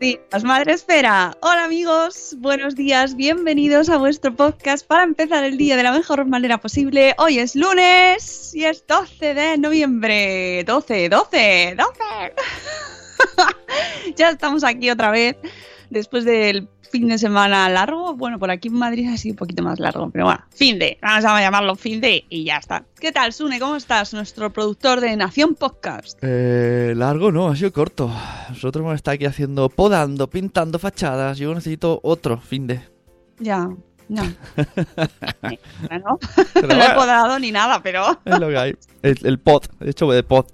días, Madre Esfera. Hola amigos, buenos días, bienvenidos a vuestro podcast para empezar el día de la mejor manera posible. Hoy es lunes y es 12 de noviembre. 12, 12, 12. ya estamos aquí otra vez después del fin de semana largo. Bueno, por aquí en Madrid ha sido un poquito más largo, pero bueno, fin de, vamos a llamarlo fin de y ya está. ¿Qué tal, Sune? ¿Cómo estás? Nuestro productor de Nación Podcast. Eh, largo no, ha sido corto. Nosotros hemos estado aquí haciendo, podando, pintando fachadas. Yo necesito otro fin de. Ya, no. bueno, no he podado ni nada, pero... Es lo que hay. El, el pod, hecho de pod.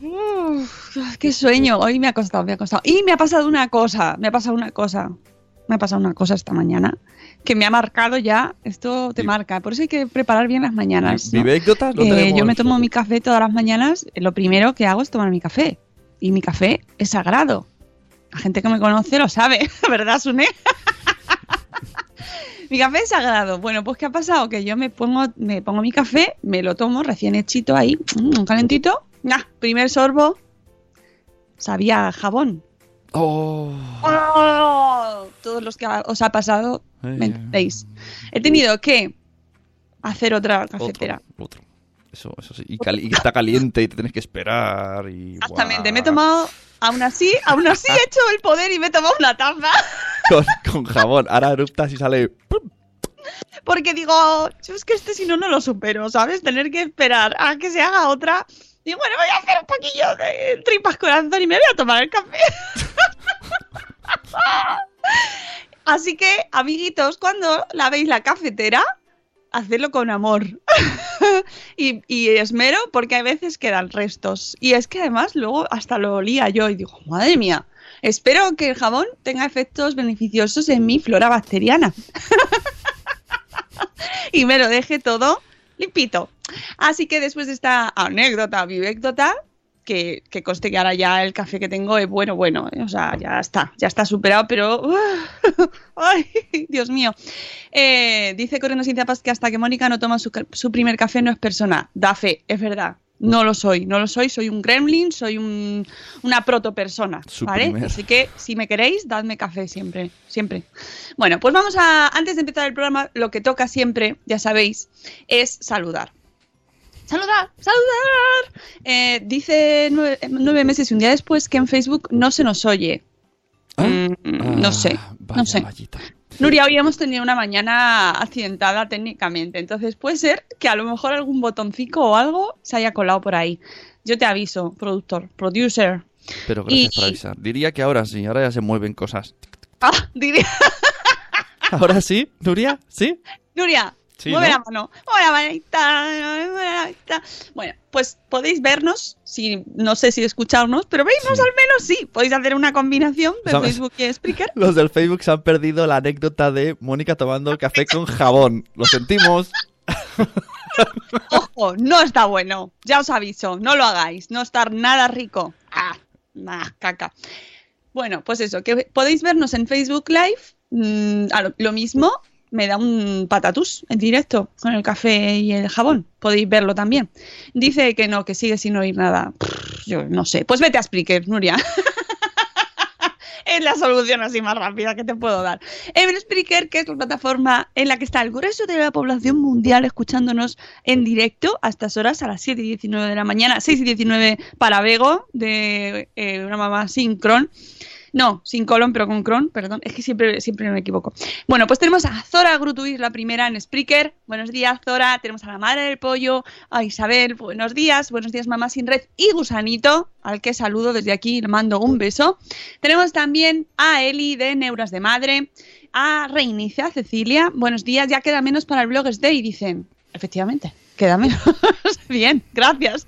Uf, qué sueño. Hoy me ha costado, me ha costado. Y me ha pasado una cosa, me ha pasado una cosa. Me ha pasado una cosa esta mañana que me ha marcado ya. Esto te marca. Por eso hay que preparar bien las mañanas. ¿no? ¿Vivécdotas? No Eh, yo me tomo mi café todas las mañanas. Lo primero que hago es tomar mi café. Y mi café es sagrado. La gente que me conoce lo sabe, ¿verdad, Sune? mi café es sagrado. Bueno, pues ¿qué ha pasado? Que yo me pongo, me pongo mi café, me lo tomo recién hechito ahí, mm, calentito. Nah, primer sorbo. Sabía jabón. Oh. ¡Oh! Todos los que ha- os ha pasado, me Ay, entendéis. He tenido que hacer otra Otro, cafetera. otro. Eso, eso sí. Y, cali- y está caliente y te tienes que esperar. Y, Exactamente, buah. me he tomado, aún así, aún así he hecho el poder y me he tomado una taza. Con, con jabón. Ahora eruptas y sale. ¡pum! Porque digo, es que este si no, no lo supero, ¿sabes? Tener que esperar a que se haga otra. Y bueno, voy a hacer un poquillo de tripas corazón y me voy a tomar el café. Así que, amiguitos, cuando lavéis la cafetera, hacedlo con amor. y, esmero porque a veces quedan restos. Y es que además luego hasta lo olía yo y digo, madre mía, espero que el jabón tenga efectos beneficiosos en mi flora bacteriana. y me lo deje todo limpito. Así que después de esta anécdota, vivécdota, que, que conste que ahora ya el café que tengo es bueno, bueno, ¿eh? o sea, ya está, ya está superado, pero... ¡Ay, Dios mío! Eh, dice Corriendo sin zapas que hasta que Mónica no toma su, su primer café no es persona. Da fe, es verdad. No lo soy, no lo soy, soy un gremlin, soy un, una protopersona, ¿vale? primer. Así que si me queréis, dadme café siempre, siempre. Bueno, pues vamos a, antes de empezar el programa, lo que toca siempre, ya sabéis, es saludar. Saludar, saludar. Eh, dice nueve, nueve meses y un día después que en Facebook no se nos oye. ¿Ah? Mm, no Ah, sé, vaya, no sé. vallita. Nuria, hoy hemos tenido una mañana accidentada técnicamente, entonces puede ser que a lo mejor algún botoncito o algo se haya colado por ahí. Yo te aviso, productor, producer. Pero gracias Y- por avisar. Diría que ahora sí, ahora ya se mueven cosas. Ah, diría, ¿Ahora sí, Nuria? ¿Sí? Nuria, Sí, mueve ¿no? la mano, mueve la manita, mueve la manita. Bueno, pues podéis vernos, si no sé si escucharnos, pero vernos Sí. al menos sí. Podéis hacer una combinación de ¿Sabes? Facebook y Spreaker. Los del Facebook se han perdido la anécdota de Mónica tomando café con jabón. Lo sentimos. Ojo, no está bueno. Ya os aviso, no lo hagáis. No está nada rico. Ah, nah, caca. Bueno, pues eso, que podéis vernos en Facebook Live, mm, lo mismo, me da un patatús en directo con el café y el jabón. Podéis verlo también. Dice que no, que sigue sin oír nada. Yo no sé. Pues vete a Spreaker, Nuria. es la solución así más rápida que te puedo dar. En Spreaker, que es la plataforma en la que está el grueso de la población mundial escuchándonos en directo a estas horas, a las 7 y 19 de la mañana, 6 y 19 para Vego, de eh, una mamá sincron. No, sin colon, pero con cron, perdón. Es que siempre, siempre me equivoco. Bueno, pues tenemos a Zora Grutuis, la primera en Spreaker. Buenos días, Zora. Tenemos a la madre del pollo, a Isabel. Buenos días. Buenos días, mamá sin red. Y Gusanito, al que saludo desde aquí le mando un beso. Tenemos también a Eli de Neuras de Madre. A Reinicia, Cecilia. Buenos días. Ya queda menos para el Bloggers Day, dicen. Efectivamente, queda menos. Bien, gracias.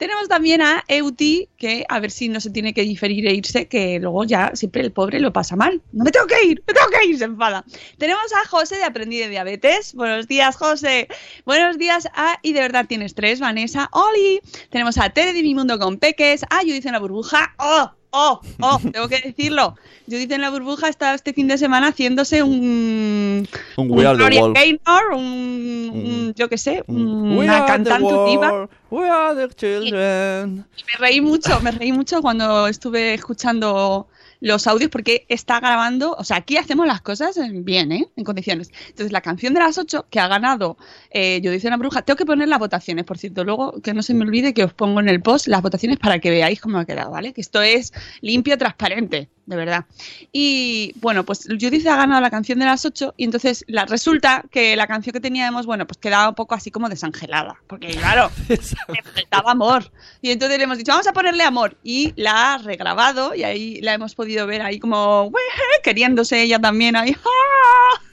Tenemos también a Euti, que a ver si no se tiene que diferir e irse, que luego ya siempre el pobre lo pasa mal. No me tengo que ir, me tengo que ir, se enfada. Tenemos a José de Aprendí de Diabetes. Buenos días, José. Buenos días a Y de verdad tienes tres, Vanessa. Oli. Tenemos a Tere de Mi Mundo con Peques, a Judith en la burbuja. ¡Oh! Oh, oh, tengo que decirlo. Judith en la burbuja está este fin de semana haciéndose un. Un We Are the Gloria World. Gaynor, un, un- yo qué sé. We una cantante diva. world, We are the children. Me reí mucho, me reí mucho cuando estuve escuchando los audios porque está grabando, o sea, aquí hacemos las cosas en- bien, ¿eh? En condiciones. Entonces, la canción de las 8 que ha ganado eh, Yo dice una bruja, tengo que poner las votaciones, por cierto, luego que no se me olvide que os pongo en el post las votaciones para que veáis cómo ha quedado, ¿vale? Que esto es limpio, transparente, de verdad. Y bueno, pues Judith ha ganado la canción de las 8 y entonces la, resulta que la canción que teníamos, bueno, pues quedaba un poco así como desangelada, porque claro, le faltaba amor. Y entonces le hemos dicho, vamos a ponerle amor. Y la ha regrabado y ahí la hemos podido ver ahí como queriéndose ella también ahí.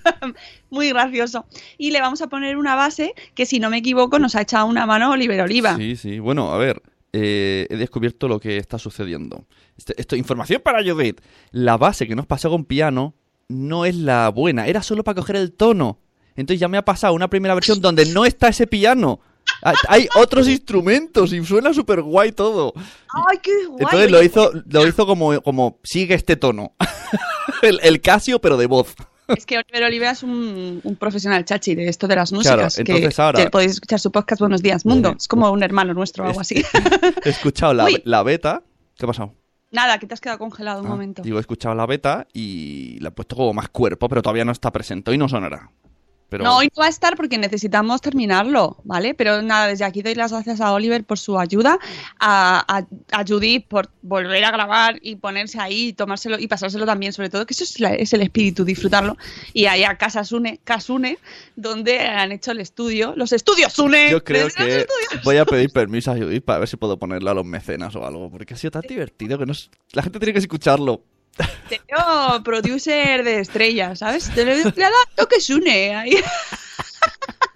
Muy gracioso. Y le vamos a poner una base que, si no me equivoco, nos ha echado una mano Oliver Oliva. Sí, sí. Bueno, a ver. Eh, he descubierto lo que está sucediendo. Este- esto, información para Judith. La base que nos pasó con piano no es la buena. Era solo para coger el tono. Entonces ya me ha pasado una primera versión donde no está ese piano. Ah, Hay otros instrumentos y suena súper guay todo. ¡Ay, qué guay! Entonces lo hizo, lo hizo como, como sigue este tono. el, el Casio, pero de voz. Es que Oliver Oliva es un, un profesional chachi de esto de las músicas. Claro, que- entonces ahora- que podéis escuchar su podcast Buenos Días Mundo. Es como un hermano nuestro o algo así. He escuchado la, la beta. ¿Qué ha pasado? Nada, que te has quedado congelado un Ah, momento. Digo, he escuchado la beta y le he puesto como más cuerpo, pero todavía no está presente. Hoy no sonará. Pero No, hoy no va a estar porque necesitamos terminarlo, ¿vale? Pero nada, desde aquí doy las gracias a Oliver por su ayuda, a, a, a Judith por volver a grabar y ponerse ahí, y tomárselo y pasárselo también, sobre todo, que eso es, la- es el espíritu, disfrutarlo. Y ahí a Casasune, Casune, donde han hecho el estudio, los estudios Sune. yo creo que voy a pedir permiso a Judith para ver si puedo ponerlo a los mecenas o algo, porque ha sido tan divertido que no es- la gente tiene que escucharlo. Veo producer de estrellas, ¿sabes? Le le dado toque Sune ahí.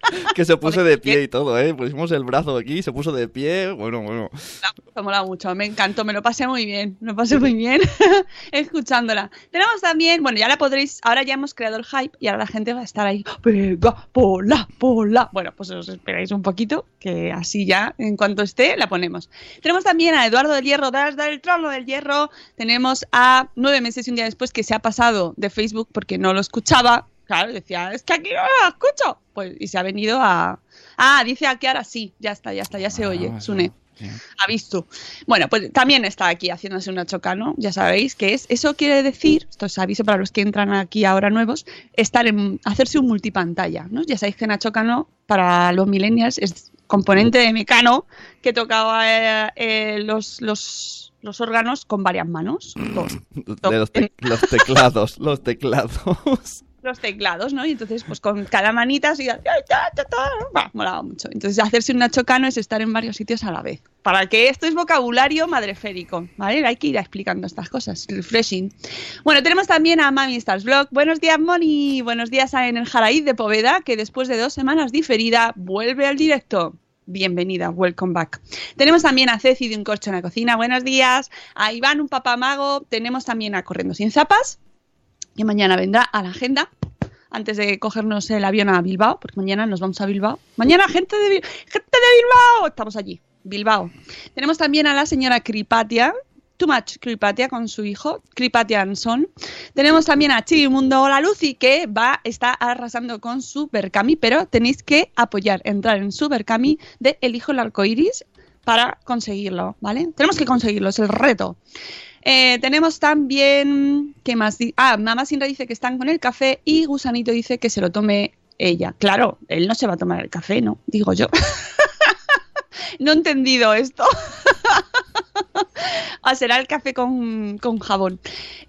Que se puso de pie y todo, ¿eh? Pusimos el brazo aquí, se puso de pie. Bueno, bueno. Me ha molado mucho, me encantó, me lo pasé muy bien, me lo pasé muy bien escuchándola. Tenemos también, bueno, ya la podréis, ahora ya hemos creado el hype y ahora la gente va a estar ahí, venga, pola, pola. Bueno, pues os esperáis un poquito, que así ya, en cuanto esté, la ponemos. Tenemos también a Eduardo del Hierro, desde el trono del hierro. Tenemos a nueve meses y un día después que se ha pasado de Facebook porque no lo escuchaba. Claro, decía, es que aquí no lo escucho. Pues, y se ha venido a... Ah, dice aquí ahora sí, ya está, ya está, ya se oye, Ah, Sune sí. ha visto. Bueno, pues también está aquí haciéndose una chocano, ya sabéis que es. Eso quiere decir, esto es aviso para los que entran aquí ahora nuevos, estar en hacerse un multipantalla, ¿no? Ya sabéis que Nacho Cano para los millennials es componente de Mecano que tocaba eh, eh, los, los, los órganos con varias manos. Dos. De los, te- los teclados, los teclados. Los teclados, ¿no? Y entonces, pues con cada manita así, bah, molaba mucho. Entonces, hacerse un nachocano es estar en varios sitios a la vez. Para que esto es vocabulario madreférico, ¿vale? Hay que ir explicando estas cosas, refreshing. Bueno, tenemos también a Mami Stars Vlog. Buenos días, Moni. Buenos días a el Jaraíz de Poveda, que después de dos semanas diferida, vuelve al directo. Bienvenida, welcome back. Tenemos también a Ceci de Un Corcho en la Cocina, buenos días. A Iván, un papamago. Tenemos también a Corriendo Sin Zapas, que mañana vendrá a la agenda antes de cogernos el avión a Bilbao, porque mañana nos vamos a Bilbao. Mañana, gente de, gente de Bilbao, estamos allí, Bilbao. Tenemos también a la señora Cripatia, Too Much Cripatia con su hijo, Cripatian Son. Tenemos también a Chibi Mundo La Lucy, que va, está arrasando con su Berkami, pero tenéis que apoyar, entrar en su Berkami de El Hijo del Arcoiris para conseguirlo, ¿vale? Tenemos que conseguirlo, es el reto. Eh, tenemos también, ¿qué más? Ah, Mamá Sinra dice que están con el café y Gusanito dice que se lo tome ella. Claro, él no se va a tomar el café, ¿no? Digo yo. no he entendido esto. Ah, será el café con, con jabón.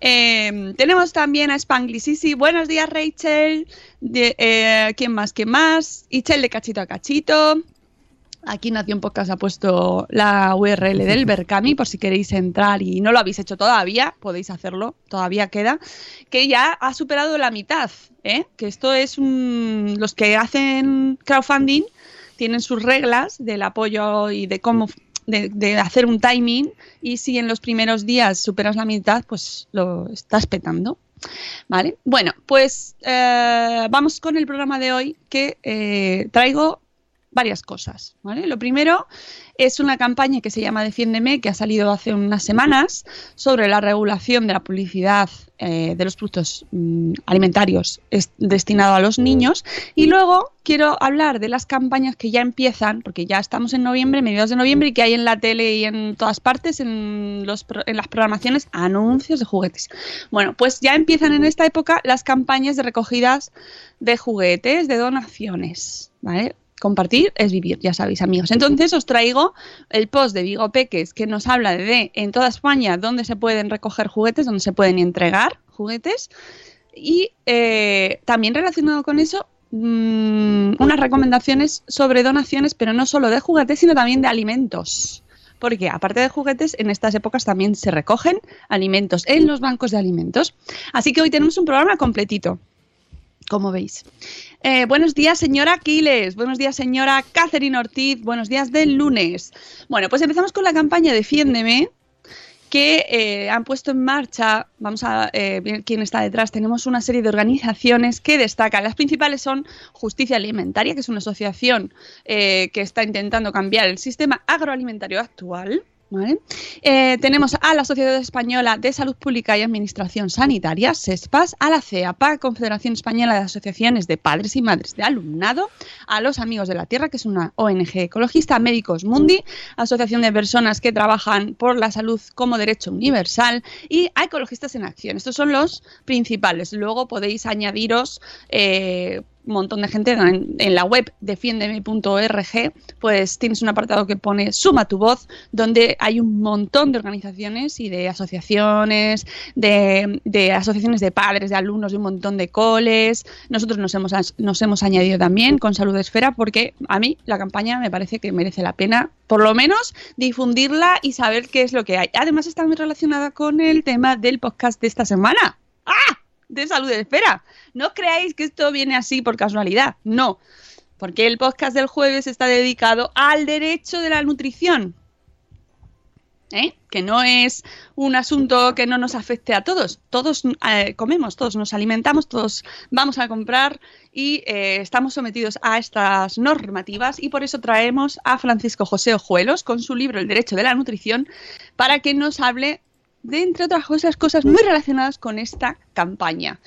Eh, tenemos también a Spangly Sisi. Buenos días, Rachel. Eh, ¿Quién más? ¿Quién más? Ichel de cachito a cachito. Aquí Nación Podcast ha puesto la URL del Berkami por si queréis entrar y no lo habéis hecho todavía, podéis hacerlo, todavía queda, que ya ha superado la mitad, ¿eh? que esto es un... los que hacen crowdfunding tienen sus reglas del apoyo y de cómo de, de hacer un timing y si en los primeros días superas la mitad, pues lo estás petando. Vale, bueno, pues eh, vamos con el programa de hoy que eh, traigo varias cosas. ¿vale? Lo primero es una campaña que se llama Defiéndeme, que ha salido hace unas semanas, sobre la regulación de la publicidad eh, de los productos mm, alimentarios es- destinado a los niños. Y luego quiero hablar de las campañas que ya empiezan, porque ya estamos en noviembre, mediados de noviembre, y que hay en la tele y en todas partes, en, los, en las programaciones, anuncios de juguetes. Bueno, pues ya empiezan en esta época las campañas de recogidas de juguetes, de donaciones. ¿Vale? Compartir es vivir, ya sabéis, amigos. Entonces os traigo el post de Vigo Peques que nos habla de en toda España dónde se pueden recoger juguetes, dónde se pueden entregar juguetes. Y eh, también relacionado con eso, mm, unas recomendaciones sobre donaciones, pero no solo de juguetes, sino también de alimentos. Porque aparte de juguetes, en estas épocas también se recogen alimentos en los bancos de alimentos. Así que hoy tenemos un programa completito, como veis. Eh, buenos días, señora Aquiles. Buenos días, señora Catherine Ortiz. Buenos días del lunes. Bueno, pues empezamos con la campaña Defiéndeme, que eh, han puesto en marcha, vamos a eh, ver quién está detrás, tenemos una serie de organizaciones que destacan. Las principales son Justicia Alimentaria, que es una asociación que está intentando cambiar el sistema agroalimentario actual. ¿Vale? Eh, tenemos a la Sociedad Española de Salud Pública y Administración Sanitaria, SESPAS, a la CEAPA, Confederación Española de Asociaciones de Padres y Madres de Alumnado, a los Amigos de la Tierra, que es una ONG ecologista, Médicos Mundi, Asociación de Personas que trabajan por la salud como derecho universal y a Ecologistas en Acción. Estos son los principales. Luego podéis añadiros eh, montón de gente en, en la web defiendeme.org, pues tienes un apartado que pone Suma tu voz, donde hay un montón de organizaciones y de asociaciones, de, de asociaciones de padres, de alumnos, de un montón de coles. Nosotros nos hemos, nos hemos añadido también con Salud Esfera porque a mí la campaña me parece que merece la pena, por lo menos, difundirla y saber qué es lo que hay. Además está muy relacionada con el tema del podcast de esta semana. ¡Ah! De salud de esfera. No creáis que esto viene así por casualidad, no, porque el podcast del jueves está dedicado al derecho de la nutrición. ¿Eh? Que no es un asunto que no nos afecte a todos. Todos eh, comemos, todos nos alimentamos, todos vamos a comprar y eh, estamos sometidos a estas normativas y por eso traemos a Francisco José Ojuelos con su libro El Derecho de la Nutrición para que nos hable de, entre otras cosas, cosas muy relacionadas con esta campaña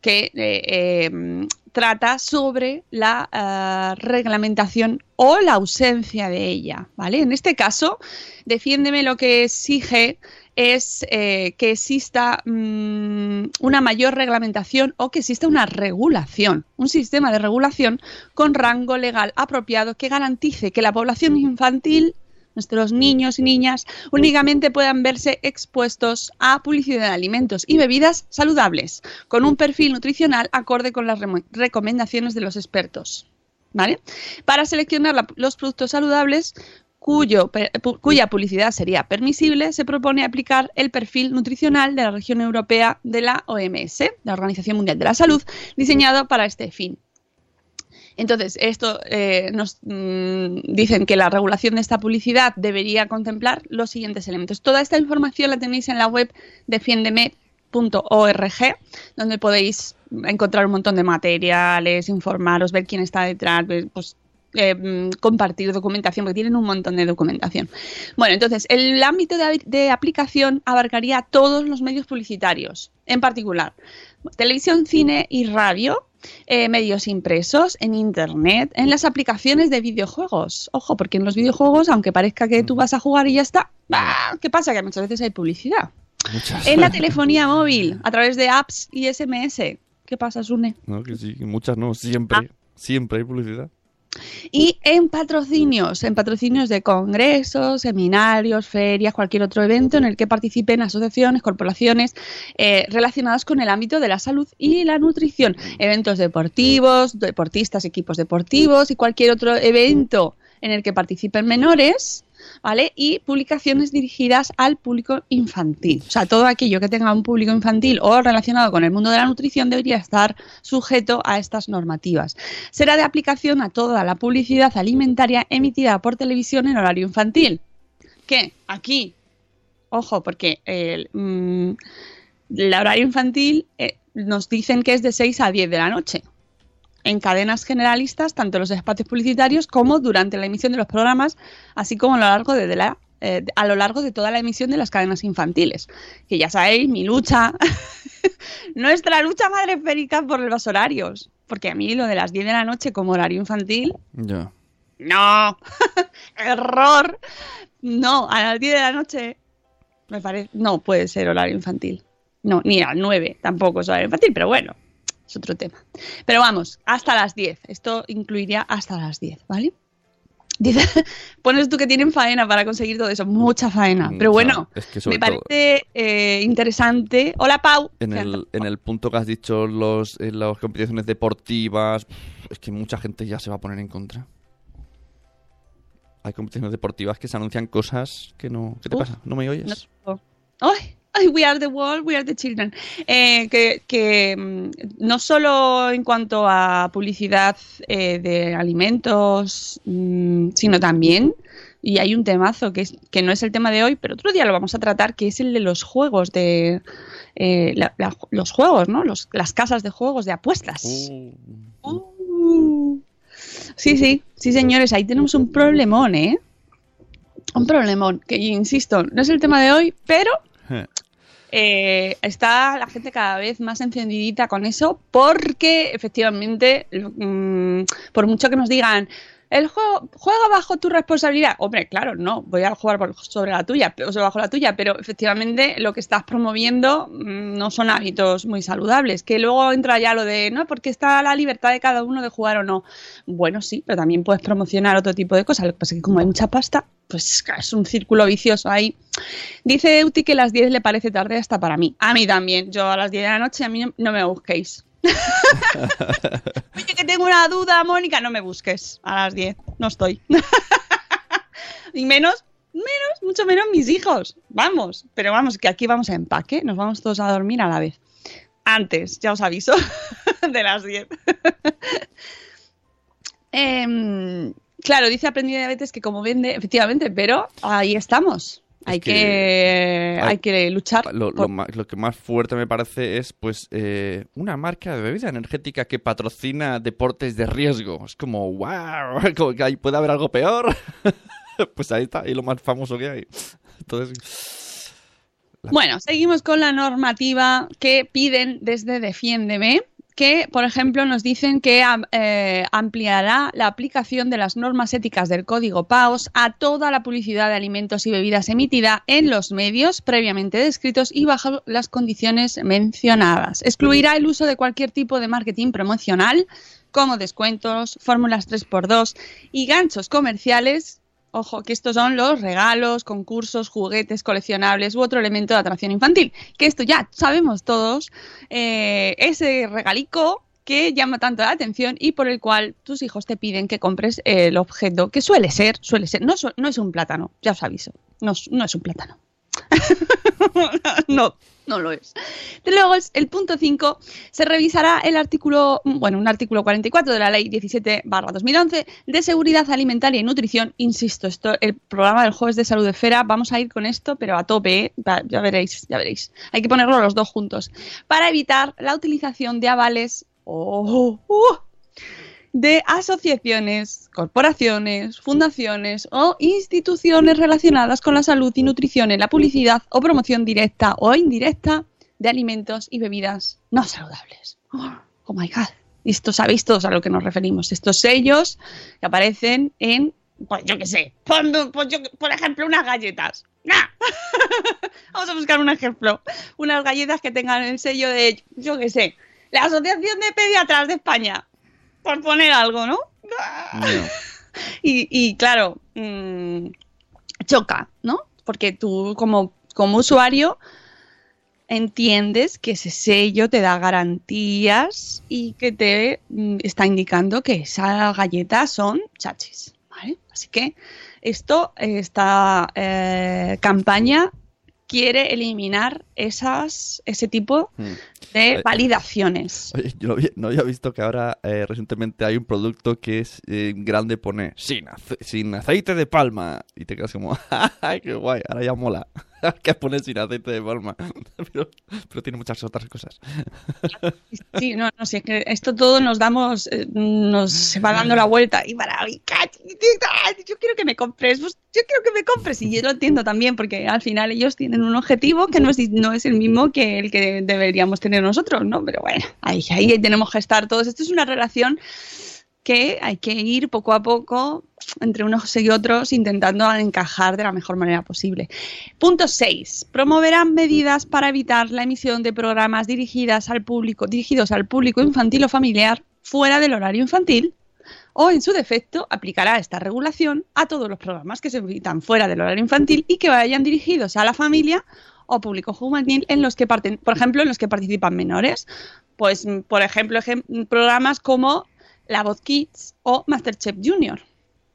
que eh, eh, trata sobre la uh, reglamentación o la ausencia de ella, ¿vale? En este caso, defiéndeme lo que exige es eh, que exista mmm, una mayor reglamentación o que exista una regulación, un sistema de regulación con rango legal apropiado que garantice que la población infantil nuestros niños y niñas únicamente puedan verse expuestos a publicidad de alimentos y bebidas saludables, con un perfil nutricional acorde con las re recomendaciones de los expertos. ¿Vale? Para seleccionar la, los productos saludables cuyo, cuya publicidad sería permisible, se propone aplicar el perfil nutricional de la región europea de la OMS, la Organización Mundial de la Salud, diseñado para este fin. Entonces, esto eh, nos mmm, dicen que la regulación de esta publicidad debería contemplar los siguientes elementos. Toda esta información la tenéis en la web defiendeme.org, donde podéis encontrar un montón de materiales, informaros, ver quién está detrás, ver, pues eh, mm, compartir documentación, porque tienen un montón de documentación. Bueno, entonces, el ámbito de aplicación abarcaría todos los medios publicitarios, en particular televisión, cine y radio, eh, medios impresos, en internet, en las aplicaciones de videojuegos. Ojo, porque en los videojuegos, aunque parezca que tú vas a jugar y ya está, ¡bah! ¿qué pasa? Que muchas veces hay publicidad. Muchas. En la telefonía móvil, a través de apps y SMS. ¿Qué pasa, Sune? No, que sí, que muchas no, siempre. Ah. Siempre hay publicidad. Y en patrocinios, en patrocinios de congresos, seminarios, ferias, cualquier otro evento en el que participen asociaciones, corporaciones eh, relacionadas con el ámbito de la salud y la nutrición. Eventos deportivos, deportistas, equipos deportivos y cualquier otro evento en el que participen menores. Y publicaciones dirigidas al público infantil. O sea, todo aquello que tenga un público infantil o relacionado con el mundo de la nutrición debería estar sujeto a estas normativas. Será de aplicación a toda la publicidad alimentaria emitida por televisión en horario infantil. ¿Qué? Aquí. Ojo, porque el, mm, horario infantil eh, nos dicen que es de 6 a 10 de la noche en cadenas generalistas, tanto en los espacios publicitarios como durante la emisión de los programas, así como a lo largo de, de la eh, a lo largo de toda la emisión de las cadenas infantiles. Que ya sabéis, mi lucha, nuestra lucha madre esférica por los horarios. Porque a mí lo de las 10 de la noche como horario infantil, Ya. no, error. No, a las 10 de la noche me parece, no puede ser horario infantil. No, ni a las 9 tampoco es horario infantil, pero bueno, es otro tema. Pero vamos, hasta las 10. Esto incluiría hasta las 10, ¿vale? Dice, pones tú que tienen faena para conseguir todo eso, mucha faena. Pero bueno, es que me parece eh, interesante. Hola, Pau. En el, en el punto que has dicho, los, en las competiciones deportivas, es que mucha gente ya se va a poner en contra. Hay competiciones deportivas que se anuncian cosas que no... ¿Qué te Uf, pasa? ¿No me oyes? No. ¡Ay! We are the world, we are the children. Eh, que que, mm, no solo en cuanto a publicidad eh, de alimentos, mm, sino también, y hay un temazo que, es, que no es el tema de hoy, pero otro día lo vamos a tratar, que es el de los juegos, de eh, la- la- los juegos, ¿no? Los, las casas de juegos, de apuestas. Uh, Uh. Sí, sí, sí, señores, ahí tenemos un problemón, ¿eh? Un problemón, que insisto, no es el tema de hoy, pero. Eh, está la gente cada vez más encendidita con eso, porque efectivamente, mm, por mucho que nos digan, el juego juega bajo tu responsabilidad. Hombre, claro, no, voy a jugar sobre la tuya, o sea, bajo la tuya, pero efectivamente lo que estás promoviendo mm, no son hábitos muy saludables. Que luego entra ya lo de, no, porque está la libertad de cada uno de jugar o no. Bueno, sí, pero también puedes promocionar otro tipo de cosas. Lo que pasa es que como hay mucha pasta, pues es un círculo vicioso ahí. Dice Euti que las 10 le parece tarde hasta para mí. A mí también. Yo a las 10 de la noche, a mí no me busquéis. Oye, que tengo una duda, Mónica, no me busques a las 10. No estoy. y menos, menos, mucho menos mis hijos. Vamos, pero vamos, que aquí vamos a empaque. Nos vamos todos a dormir a la vez. Antes, ya os aviso, de las 10. Em, claro, dice Aprendí Diabetes que como vende, efectivamente, pero ahí estamos. Hay que que, hay- hay que luchar. Lo, ma- lo que más fuerte me parece es, pues, eh, una marca de bebida energética que patrocina deportes de riesgo. Es como, wow, como que ahí puede haber algo peor. pues ahí está, y lo más famoso que hay. Entonces, Bueno, seguimos con la normativa que piden desde Defiéndeme, que, por ejemplo, nos dicen que eh, ampliará la aplicación de las normas éticas del Código PAOS a toda la publicidad de alimentos y bebidas emitida en los medios previamente descritos y bajo las condiciones mencionadas. Excluirá el uso de cualquier tipo de marketing promocional, como descuentos, fórmulas 3x2 y ganchos comerciales Ojo, que estos son los regalos, concursos, juguetes, coleccionables u otro elemento de atracción infantil. Que esto ya sabemos todos, eh, ese regalico que llama tanto la atención y por el cual tus hijos te piden que compres el objeto, que suele ser, suele ser, no, no es un plátano, ya os aviso, no es un plátano. no, no lo es. Luego, el punto 5, se revisará el artículo, bueno, un artículo 44 de la ley 17 2011 de seguridad alimentaria y nutrición. Insisto, esto, el programa del jueves de salud de Fera, vamos a ir con esto, pero a tope, ¿eh? Ya veréis, ya veréis. Hay que ponerlo los dos juntos. Para evitar la utilización de avales. Oh, uh, de asociaciones, corporaciones, fundaciones o instituciones relacionadas con la salud y nutrición en la publicidad o promoción directa o indirecta de alimentos y bebidas no saludables. Oh, my god. Esto sabéis todos a lo que nos referimos. Estos sellos que aparecen en, pues yo qué sé, yo- por ejemplo, unas galletas. ¡Nah! Vamos a buscar un ejemplo. Unas galletas que tengan el sello de, yo qué sé, la Asociación de Pediatras de España. Por poner algo, ¿no? No. Y, y, claro, mm, choca, ¿no? Porque tú como, como usuario entiendes que ese sello te da garantías y que te mm, está indicando que esas galletas son chachis, ¿vale? Así que esto, esta eh, campaña quiere eliminar esas, ese tipo Hmm. de validaciones. Oye, yo no había, no había visto que ahora eh, recientemente hay un producto que es eh, grande, pone sin, ace- sin aceite de palma. Y te quedas como, ¡ay, qué guay! Ahora ya mola. que pone sin aceite de palma. pero, pero tiene muchas otras cosas. Sí, no, no, sí, es que esto todo nos damos, eh, nos va dando la vuelta y para yo quiero que me compres, pues, yo quiero que me compres y yo lo entiendo también porque al final ellos tienen un objetivo que no es, no es el mismo que el que deberíamos tener nosotros, ¿no? Pero bueno, ahí, ahí tenemos que estar todos. Esto es una relación que hay que ir poco a poco entre unos y otros intentando encajar de la mejor manera posible. Punto 6. Promoverán medidas para evitar la emisión de programas dirigidas al público, dirigidos al público infantil o familiar fuera del horario infantil o, en su defecto, aplicará esta regulación a todos los programas que se emitan fuera del horario infantil y que vayan dirigidos a la familia o público juvenil en los que parten, por ejemplo, en los que participan menores. Pues, por ejemplo, ejem- programas como La Voz Kids o Masterchef Junior,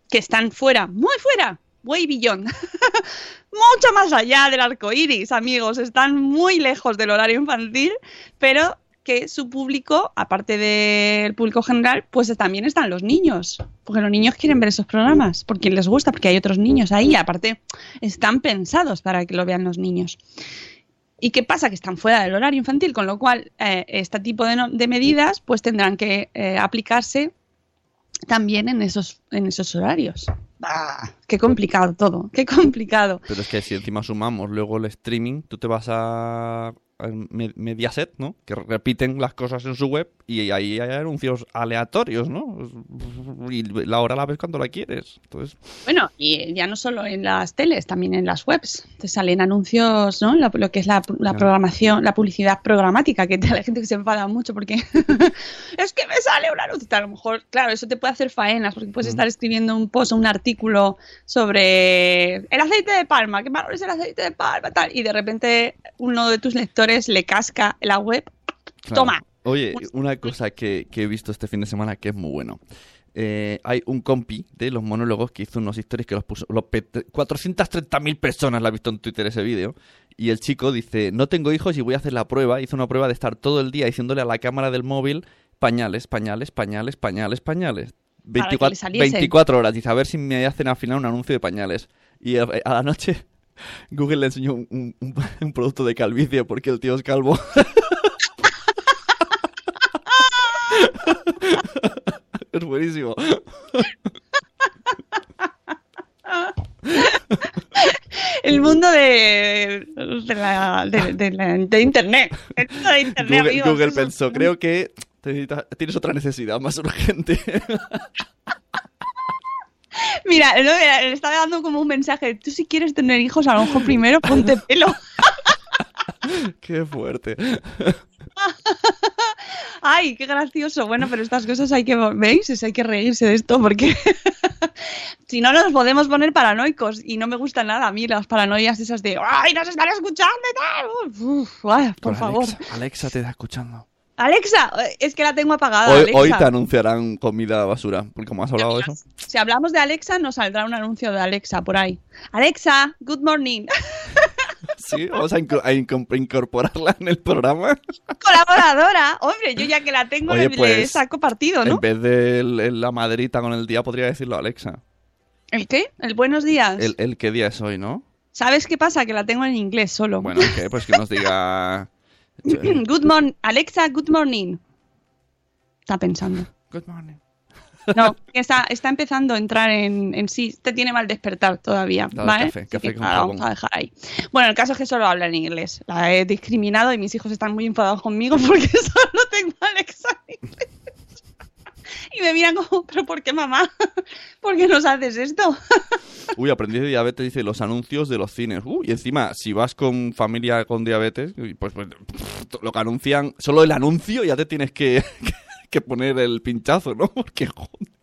que están fuera, muy fuera, way beyond, mucho más allá del arco iris, amigos. Están muy lejos del horario infantil, pero que su público, aparte del público general, pues también están los niños. Porque los niños quieren ver esos programas, porque les gusta, porque hay otros niños ahí. Aparte, están pensados para que lo vean los niños. ¿Y qué pasa? Que están fuera del horario infantil, con lo cual eh, este tipo de, no- de medidas pues tendrán que eh, aplicarse también en esos, en esos horarios. Ah, qué complicado todo, qué complicado. Pero es que si encima sumamos luego el streaming, tú te vas a, Mediaset, ¿no? Que repiten las cosas en su web y ahí hay anuncios aleatorios, ¿no? Y la hora la ves cuando la quieres. Entonces, Bueno, y ya no solo en las teles, también en las webs. Te salen anuncios, ¿no? Lo, lo que es la, la programación, la publicidad programática, que hay gente que se enfada mucho porque es que me sale un anuncio. A lo mejor, claro, eso te puede hacer faenas, porque puedes estar escribiendo un post o un artículo sobre el aceite de palma, qué malo es el aceite de palma, tal, y de repente uno de tus lectores le casca la web. claro. Toma. Oye, una cosa que, que he visto este fin de semana que es muy bueno. Eh, hay un compi de los monólogos que hizo unos historias que los puso. Los pe- 430.000 personas la han visto en Twitter ese vídeo. Y el chico dice: No tengo hijos y voy a hacer la prueba. Hizo una prueba de estar todo el día diciéndole a la cámara del móvil: pañales, pañales, pañales, pañales, pañales. Para que le 24, saliese. 24 horas. Dice: A ver si me hacen al final un anuncio de pañales. Y a, a la noche. Google le enseñó un, un- un- producto de calvicie porque el tío es calvo. es buenísimo. El mundo de, de, la- de- de la- Internet. De Internet, Google. Google pensó, creo que necesitas- tienes otra necesidad más urgente. Mira, no, mira, le estaba dando como un mensaje. Tú si quieres tener hijos, a lo mejor primero ponte pelo. Qué fuerte. Ay, qué gracioso. Bueno, pero estas cosas hay que, ¿veis? Es- hay que reírse de esto porque si no nos podemos poner paranoicos y no me gusta nada a mí las paranoias esas de ¡ay, nos están escuchando y tal! Uf, ay, por favor. Alexa, Alexa te está escuchando. Alexa, es que la tengo apagada. Hoy, Alexa. hoy te anunciarán comida basura, porque como has hablado de eso. Si hablamos de Alexa, nos saldrá un anuncio de Alexa por ahí. Alexa, good morning. Sí, vamos a, inco- a inco- incorporarla en el programa. Colaboradora. Hombre, yo ya que la tengo, Oye, le, pues, le saco partido, ¿no? En vez de la madrita con el día, podría decirlo Alexa. ¿El qué? El buenos días. El, el qué día es hoy, ¿no? ¿Sabes qué pasa? Que la tengo en inglés solo. Bueno, que pues que nos diga. Good morning. Alexa, good morning. Está pensando. Good morning. No, está, está empezando a entrar en, en sí. Te tiene mal despertar todavía, Dale, ¿vale? café, café que con nada, vamos a dejar ahí. Bueno, el caso es que solo habla en inglés. La he discriminado y mis hijos están muy enfadados conmigo porque solo tengo Alexa en inglés. Y me miran como, ¿pero por qué mamá? ¿Por qué nos haces esto? Uy, aprendí de diabetes, dice los anuncios de los cines. Uy, y encima, si vas con familia con diabetes, pues, pues, lo que anuncian, solo el anuncio ya te tienes que, que poner el pinchazo, ¿no? Porque, joder.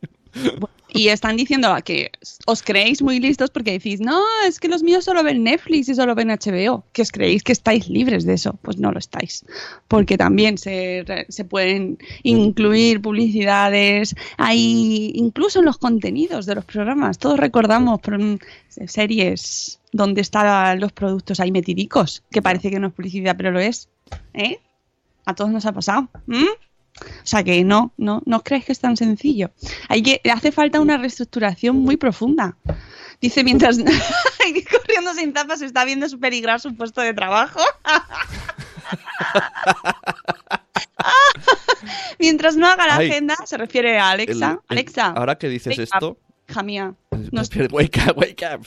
Y están diciendo que os creéis muy listos porque decís, no, es que los míos solo ven Netflix y solo ven HBO. Que os creéis que estáis libres de eso. Pues no lo estáis. Porque también se, se pueden incluir publicidades, hay incluso en los contenidos de los programas. Todos recordamos series donde están los productos ahí metidicos, que parece que no es publicidad, pero lo es. ¿Eh? A todos nos ha pasado. ¿m? O sea que no, no, no os creéis que es tan sencillo. Hay que, hace falta una reestructuración muy profunda. Dice mientras corriendo sin zapas está viendo su peligrar su puesto de trabajo. mientras no haga la Ay. agenda, se refiere a Alexa. El- el- Alexa, ahora que dices esto, hija mía. No Wake up, wake up.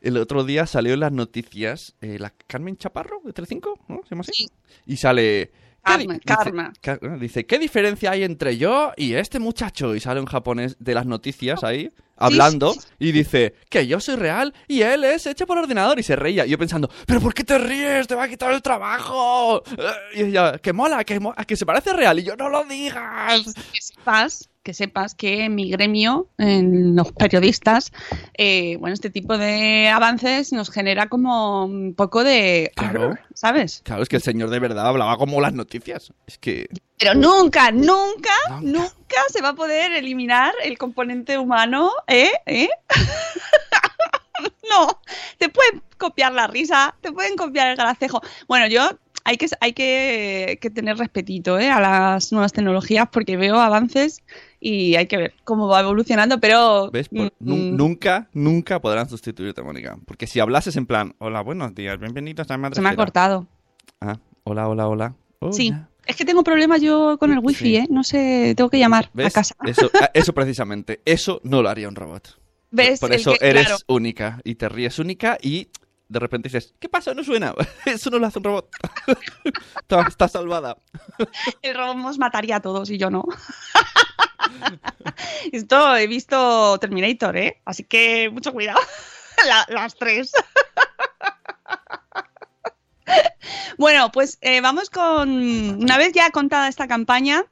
El otro día salió en las noticias eh, la Carmen Chaparro de Telecinco, ¿no? ¿Se llama así? Sí. Y sale... ¿qué Karma, di- karma. Dice, dice, ¿qué diferencia hay entre yo y este muchacho? Y sale un japonés de las noticias ahí, hablando, sí, sí. y dice, que yo soy real y él es hecho por ordenador. Y se reía. Y yo pensando, ¿pero por qué te ríes? Te va a quitar el trabajo. Eh, Y ella, que mola, que, mo- que se parece real. Y yo, no lo digas. sepas, que sepas que en mi gremio, en los periodistas, eh, bueno, este tipo de avances nos genera como un poco de... Claro. ¿Sabes? Claro, es que el señor de verdad hablaba como las noticias. Es que... Pero nunca, nunca, Nunca. nunca se va a poder eliminar el componente humano, ¿eh? ¿Eh? no, te pueden copiar la risa, te pueden copiar el gracejo. Bueno, yo hay que, hay que, que tener respetito ¿eh? a las nuevas tecnologías porque veo avances y hay que ver cómo va evolucionando, pero... ¿Ves? Por- mm, mm, nunca, nunca podrán sustituirte, Mónica. Porque si hablases en plan, hola, buenos días, bienvenidos a Madre se me ha Esfera". cortado. Ah, hola, hola, hola. Sí, es que tengo problemas yo con el wifi, Sí. ¿eh? No sé, tengo que llamar ¿Ves? a casa. Eso, ah, eso precisamente, eso no lo haría un robot. ¿Ves? Por eso que- eres claro. única y te ríes única y de repente dices, ¿qué pasa? No suena. Eso no lo hace un robot. está salvada. El robot nos mataría a todos y yo no. Esto he visto Terminator, ¿eh? Así que mucho cuidado. La- las tres. bueno, pues eh, vamos con. Una vez ya contada esta campaña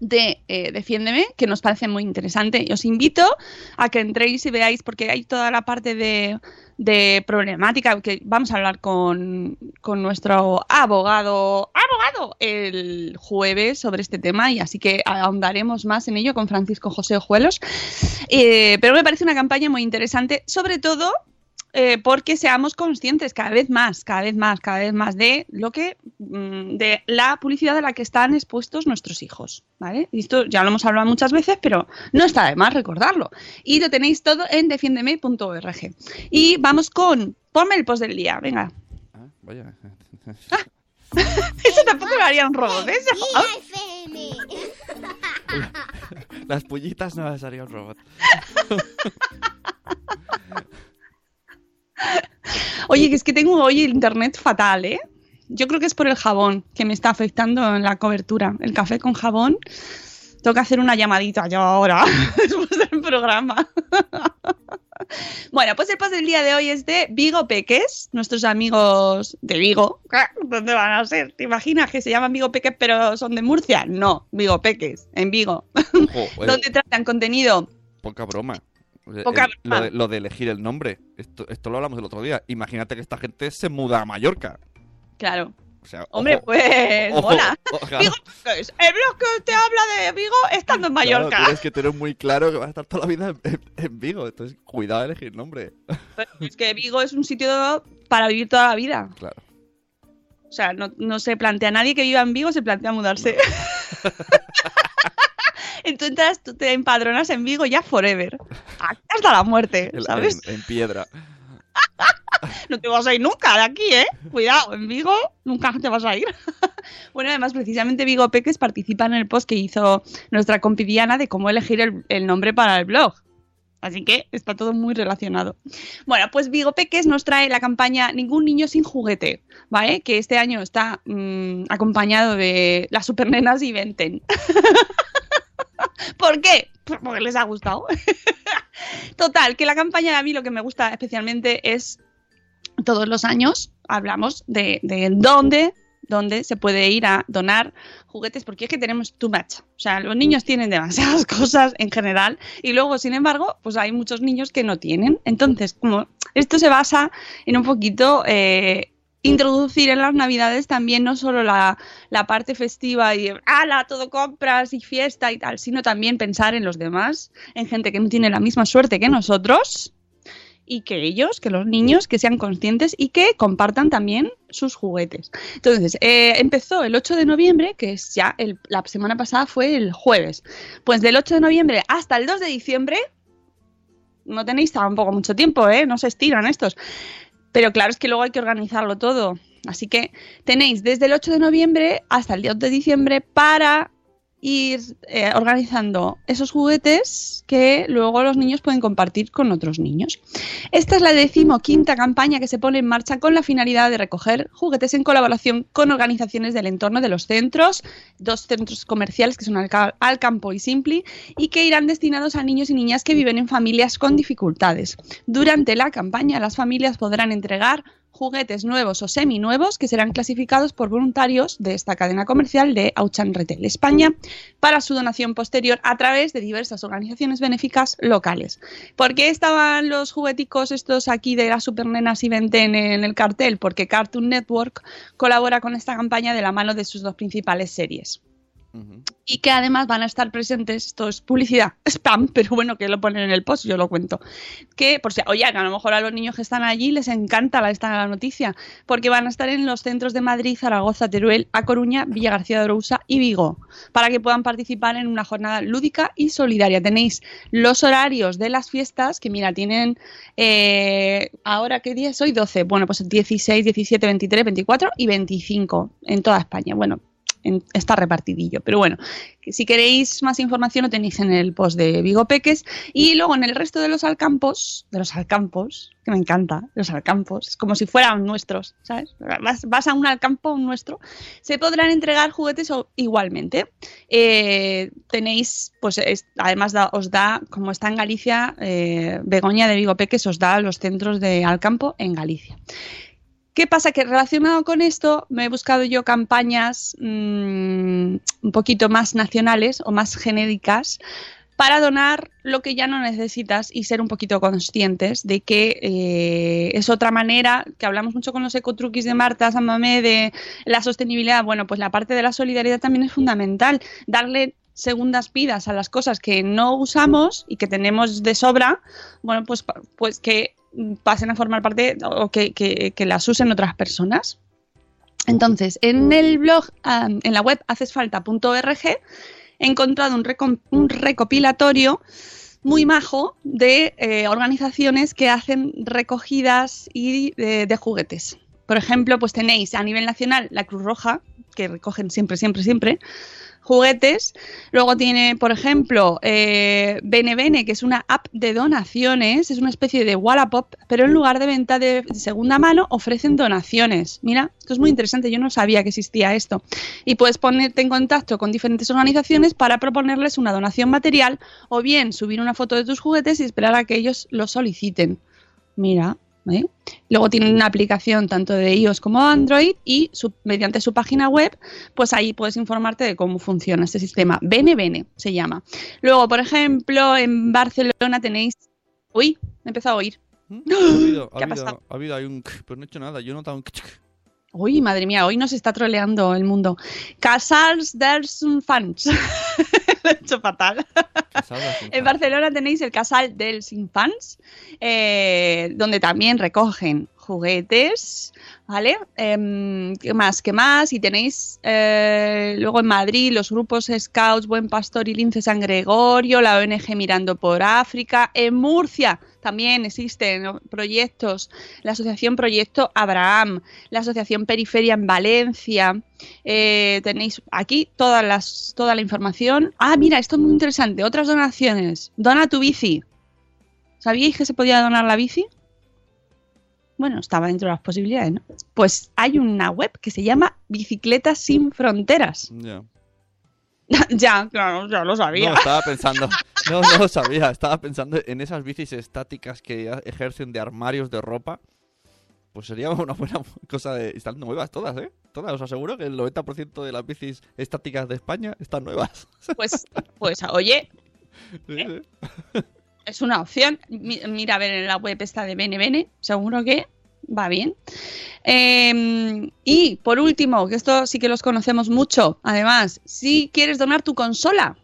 de eh, Defiéndeme, que nos parece muy interesante, y os invito a que entréis y veáis, porque hay toda la parte de, de problemática, que vamos a hablar con, con nuestro abogado, abogado, el jueves sobre este tema, y así que ahondaremos más en ello con Francisco José Ojuelos. Eh, pero me parece una campaña muy interesante, sobre todo eh, porque seamos conscientes cada vez más, cada vez más, cada vez más de lo que mm, de la publicidad a la que están expuestos nuestros hijos, ¿vale? Y esto ya lo hemos hablado muchas veces, pero no está de más recordarlo. Y lo tenéis todo en defiendeme.org. Y vamos con ponme el post del día, venga. Ah, vaya. Eso tampoco lo haría un robot, ¿eh? Día FM. Las pullitas no las haría un robot. Oye, que es que tengo hoy el internet fatal, ¿eh? Yo creo que es por el jabón que me está afectando en la cobertura. El café con jabón. Tengo que hacer una llamadita yo ahora, después del programa. bueno, pues el post del día de hoy es de Vigo Peques, nuestros amigos de Vigo. ¿Dónde van a ser? ¿Te imaginas que se llaman Vigo Peques pero son de Murcia? No, Vigo Peques, en Vigo. Ojo, eh, donde tratan contenido poca broma. Poca el- broma. Lo, de, lo de elegir el nombre. Esto, esto lo hablamos el otro día. Imagínate que esta gente se muda a Mallorca. Claro. O sea, Hombre, ojo, pues ojo, mola. ojo, Vigo Peques, el blog que te habla de Vigo estando en Claro, Mallorca. tienes que tener muy claro que vas a estar toda la vida en, Vigo. Entonces, cuidado de elegir nombre. Pero Es que Vigo es un sitio para vivir toda la vida. Claro. O sea, no, no se plantea, nadie que viva en Vigo se plantea mudarse. Entonces tú te empadronas en Vigo ya forever. Hasta la muerte, En- ¿sabes? En, en piedra. no te vas a ir nunca de aquí, ¿eh? Cuidado, en Vigo nunca te vas a ir. bueno, además, precisamente Vigo Peques participa en el post que hizo nuestra compidiana de cómo elegir el, el nombre para el blog. Así que está todo muy relacionado. Bueno, pues Vigo Peques nos trae la campaña Ningún niño sin juguete, ¿vale? Que este año está mm, acompañado de las supernenas y Venten. ¿Por qué? Pues porque les ha gustado. Total, que la campaña a mí lo que me gusta especialmente es todos los años hablamos de, de dónde, dónde se puede ir a donar juguetes, porque es que tenemos too much. O sea, los niños tienen demasiadas cosas en general y luego, sin embargo, pues hay muchos niños que no tienen. Entonces, como esto se basa en un poquito eh, introducir en las navidades también no solo la, parte festiva y ala, todo compras y fiesta y tal, sino también pensar en los demás, en gente que no tiene la misma suerte que nosotros y que ellos, que los niños, que sean conscientes y que compartan también sus juguetes. Entonces, eh, empezó el 8 de noviembre, que es ya el- la semana pasada fue el jueves. Pues del 8 de noviembre hasta el 2 de diciembre, no tenéis tampoco mucho tiempo, ¿eh? No se estiran estos. Pero claro, es que luego hay que organizarlo todo. Así que tenéis desde el 8 de noviembre hasta el 2 de diciembre para ir eh, organizando esos juguetes que luego los niños pueden compartir con otros niños. Esta es la decimoquinta campaña que se pone en marcha con la finalidad de recoger juguetes en colaboración con organizaciones del entorno de los centros, dos centros comerciales que son Alca- Alcampo y Simpli, y que irán destinados a niños y niñas que viven en familias con dificultades. Durante la campaña, las familias podrán entregar juguetes nuevos o seminuevos que serán clasificados por voluntarios de esta cadena comercial de Auchan Retail España para su donación posterior a través de diversas organizaciones benéficas locales. ¿Por qué estaban los jugueticos estos aquí de las supernenas y Venten en el cartel? Porque Cartoon Network colabora con esta campaña de la mano de sus dos principales series Y que además van a estar presentes, esto es publicidad, spam, pero bueno, que lo ponen en el post, yo lo cuento, que por si, oye, a lo mejor a los niños que están allí les encanta la, la noticia, porque van a estar en los centros de Madrid, Zaragoza, Teruel, A Coruña, Villa García de Arousa y Vigo, para que puedan participar en una jornada lúdica y solidaria. Tenéis los horarios de las fiestas, que mira, tienen, eh, ahora, ¿qué día es hoy? 12, bueno, pues 16, 17, 23, 24 y 25 en toda España. Bueno, está repartidillo. Pero bueno, si queréis más información lo tenéis en el post de Vigo Peques. Y luego en el resto de los alcampos, de los alcampos, que me encanta, los alcampos, como si fueran nuestros, ¿sabes? Vas, a un alcampo nuestro, se podrán entregar juguetes igualmente. Eh, tenéis, pues es- además os da, como está en Galicia, eh, Begoña de Vigo Peques os da los centros de Alcampo en Galicia. ¿Qué pasa? Que relacionado con esto me he buscado yo campañas mm, un poquito más nacionales o más genéricas para donar lo que ya no necesitas y ser un poquito conscientes de que eh, es otra manera, que hablamos mucho con los ecotruquis de Marta Samamé de la sostenibilidad. Bueno, pues la parte de la solidaridad también es fundamental. Darle segundas vidas a las cosas que no usamos y que tenemos de sobra, bueno, pues, pues que pasen a formar parte o que, que- las usen otras personas. Entonces, en el blog, en la web hacesfalta.org, he encontrado un, un recopilatorio muy majo de eh, organizaciones que hacen recogidas y de, de juguetes. Por ejemplo, pues tenéis a nivel nacional la Cruz Roja, que recogen siempre, siempre, siempre juguetes. Luego tiene, por ejemplo, eh, Bene Bene, que es una app de donaciones, es una especie de Wallapop, pero en lugar de venta de segunda mano ofrecen donaciones. Mira, esto es muy interesante, yo no sabía que existía esto. Y puedes ponerte en contacto con diferentes organizaciones para proponerles una donación material o bien subir una foto de tus juguetes y esperar a que ellos lo soliciten. Mira, ¿eh? Luego tienen una aplicación tanto de iOS como Android y su- mediante su página web, pues ahí puedes informarte de cómo funciona este sistema. Bene Bene se llama. Luego, por ejemplo, en Barcelona tenéis... Uy, me he empezado a oír. ¿Mm? Ha habido, ha ¿Qué ha habido, ha habido ahí un... Pero no he hecho nada, yo he notado un... Uy, madre mía, hoy nos está troleando el mundo. Casals dels Fans. Lo he hecho fatal. En Barcelona tenéis el Casal dels Infants, eh, donde también recogen juguetes, ¿vale? Em, ¿Qué más? ¿Qué más? Y tenéis eh, luego en Madrid los grupos Scouts, Buen Pastor y Lince San Gregorio, la ONG Mirando por África. En Murcia también existen proyectos, la Asociación Proyecto Abraham, la Asociación Periferia en Valencia. Eh, tenéis aquí todas las, toda la información. Ah, mira, esto es muy interesante. Otras donaciones. Dona tu bici. ¿Sabíais que se podía donar la bici? Bueno, estaba dentro de las posibilidades, ¿no? Pues hay una web que se llama Bicicletas sin Fronteras. Ya. ya, claro, ya lo sabía. No, estaba pensando. No, no lo sabía. Estaba pensando en esas bicis estáticas que ejercen de armarios de ropa. Pues sería una buena cosa de. Están nuevas todas, ¿eh? Todas. Os aseguro que el 90% de las bicis estáticas de España están nuevas. Pues, pues oye, ¿Eh? sí. es una opción. Mi- Mira a ver en la web esta de Bene, seguro que va bien. Eh, y por último, que esto sí que los conocemos mucho, además, si quieres donar tu consola,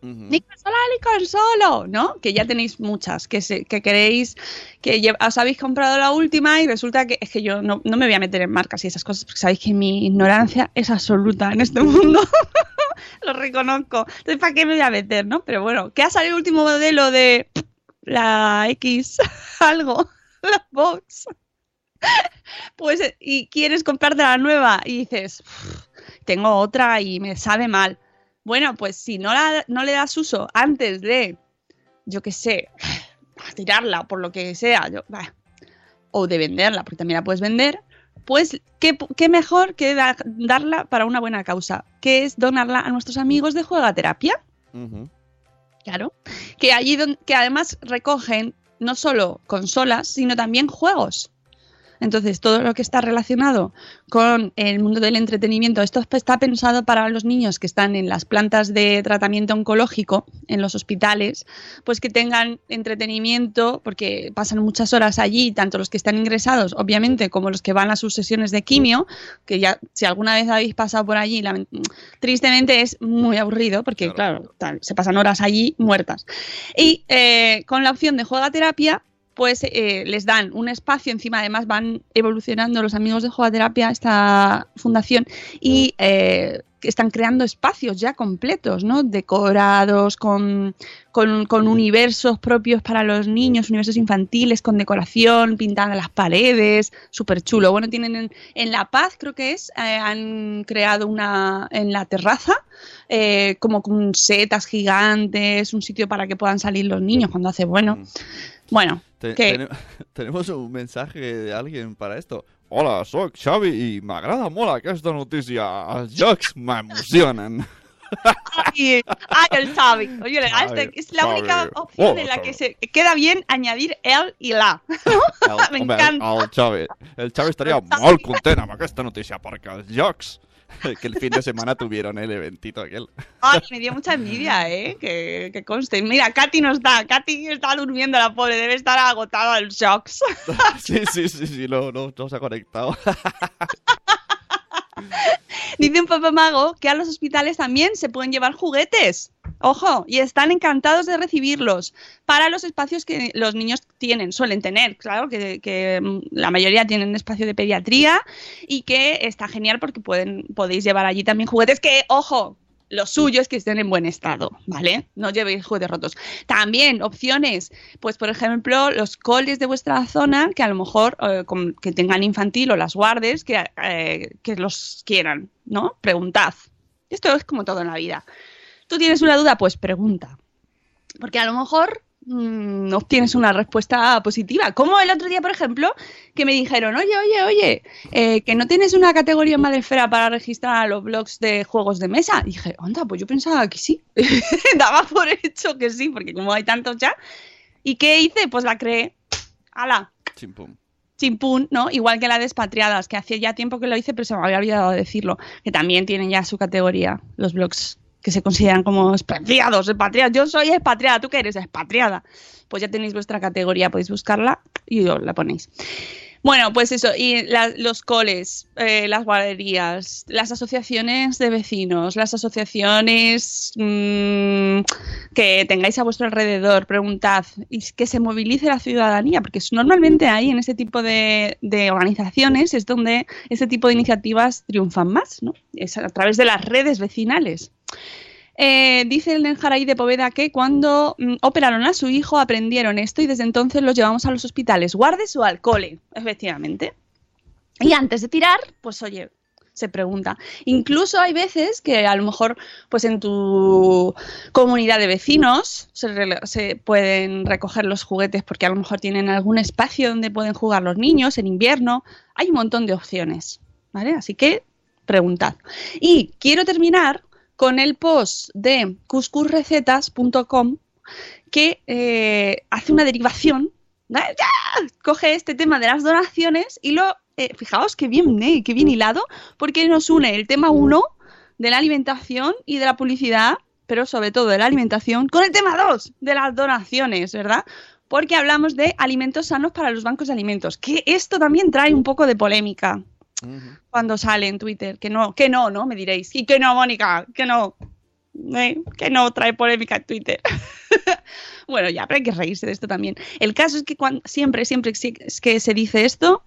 Consola ni consolo, ¿no? Que ya tenéis muchas, que, que queréis, que os habéis comprado la última y resulta que es que yo no, me voy a meter en marcas y esas cosas porque sabéis que mi ignorancia es absoluta en este mundo. Lo reconozco. Entonces, ¿para qué me voy a meter, no? Pero bueno, que ha salido el último modelo de la X algo, la Box. Pues, y quieres comprarte la nueva y dices, tengo otra y me sabe mal. Bueno, pues si no, la- no le das uso antes de, yo qué sé, tirarla por lo que sea, yo- bah, o de venderla, porque también la puedes vender, pues qué, qué mejor que da- darla para una buena causa, que es donarla a nuestros amigos de Juegaterapia. Claro. Que allí don- que además recogen no solo consolas, sino también juegos. Entonces, todo lo que está relacionado con el mundo del entretenimiento, esto está pensado para los niños que están en las plantas de tratamiento oncológico, en los hospitales, pues que tengan entretenimiento, porque pasan muchas horas allí, tanto los que están ingresados, obviamente, como los que van a sus sesiones de quimio, que ya, si alguna vez habéis pasado por allí, tristemente es muy aburrido, porque, Claro. se pasan horas allí muertas. Y eh, con la opción de juega terapia, pues eh, les dan un espacio, encima además van evolucionando los amigos de Juegaterapia, esta fundación, y eh, que están creando espacios ya completos, ¿no? Decorados, con, con, con universos propios para los niños, universos infantiles, con decoración, pintada las paredes, súper chulo. Bueno, tienen en, en La Paz, creo que es, eh, han creado una en la terraza, eh, como con setas gigantes, un sitio para que puedan salir los niños cuando hace bueno. Mm. Bueno, Te- tene- tenemos un mensaje de alguien para esto. Hola, soy Xavi i m'agrada molt aquesta notícia. Els jocs m'emocionen. Ay, ay, el Xavi. Oye, Xavi, este- es la única Xavi. opción Hola, en la Xavi. que se queda bien añadir el y la. El, Me home, encanta. El Xavi, el Xavi estaria El Xavi. molt content amb aquesta notícia perquè els jocs que el fin de semana tuvieron el eventito aquel. Ay, me dio mucha envidia, ¿eh? Que, que conste. Mira, Katy no está. Katy está durmiendo, la pobre. Debe estar agotada al shocks. Sí, sí, sí, sí, no, no, no se ha conectado. Dice un papá mago que a los hospitales también se pueden llevar juguetes. Ojo, y están encantados de recibirlos para los espacios que los niños tienen, suelen tener. Claro que, mm, la mayoría tienen espacio de pediatría y que está genial porque pueden, podéis llevar allí también juguetes que, ojo, lo suyo es que estén en buen estado, ¿vale? No llevéis juguetes rotos. También opciones, pues por ejemplo, los coles de vuestra zona que a lo mejor eh, que tengan infantil o las guardes que, eh, que los quieran, ¿no? Preguntad. Esto es como todo en la vida. Tú tienes una duda, pues pregunta. Porque a lo mejor mm, no obtienes una respuesta positiva. Como el otro día, por ejemplo, que me dijeron, oye, oye, oye, eh, que no tienes una categoría en Madresfera para registrar a los blogs de juegos de mesa. Y dije, onda, pues yo pensaba que sí. Daba por hecho que sí, porque como hay tantos ya. ¿Y qué hice? Pues la creé. ¡Hala! Chimpum. chimpún, ¿no? Igual que la de expatriadas, que hacía ya tiempo que lo hice, pero se me había olvidado decirlo, que también tienen ya su categoría, los blogs que se consideran como expatriados, expatriados. Yo soy expatriada, ¿tú qué eres? Expatriada. Pues ya tenéis vuestra categoría, podéis buscarla y la ponéis. Bueno, pues eso, y la- los coles, eh, las guarderías, las asociaciones de vecinos, las asociaciones mm, que tengáis a vuestro alrededor, preguntad y que se movilice la ciudadanía, porque normalmente ahí en ese tipo de, de organizaciones es donde este tipo de iniciativas triunfan más, ¿no? Es a través de las redes vecinales. Eh, dice el Nenjaray de Poveda que cuando mm, operaron a su hijo aprendieron esto y desde entonces los llevamos a los hospitales. Guarde su alcohol, efectivamente. Y antes de tirar, pues oye, se pregunta. Incluso hay veces que a lo mejor, pues en tu comunidad de vecinos se, se pueden recoger los juguetes porque a lo mejor tienen algún espacio donde pueden jugar los niños en invierno. Hay un montón de opciones, ¿vale? Así que preguntad. Y quiero terminar con el post de cuscusrecetas.com que eh, hace una derivación, coge este tema de las donaciones y lo, eh, fijaos qué bien, ¿eh? qué bien hilado, porque nos une el tema 1 de la alimentación y de la publicidad, pero sobre todo de la alimentación, con el tema 2 de las donaciones, ¿verdad? Porque hablamos de alimentos sanos para los bancos de alimentos, que esto también trae un poco de polémica cuando sale en Twitter. Que no, que no, ¿no? Me diréis. Y que no, Mónica, que no. Eh, que no trae polémica en Twitter. bueno, ya, pero hay que reírse de esto también. El caso es que cuando, siempre, siempre que se- es que se dice esto,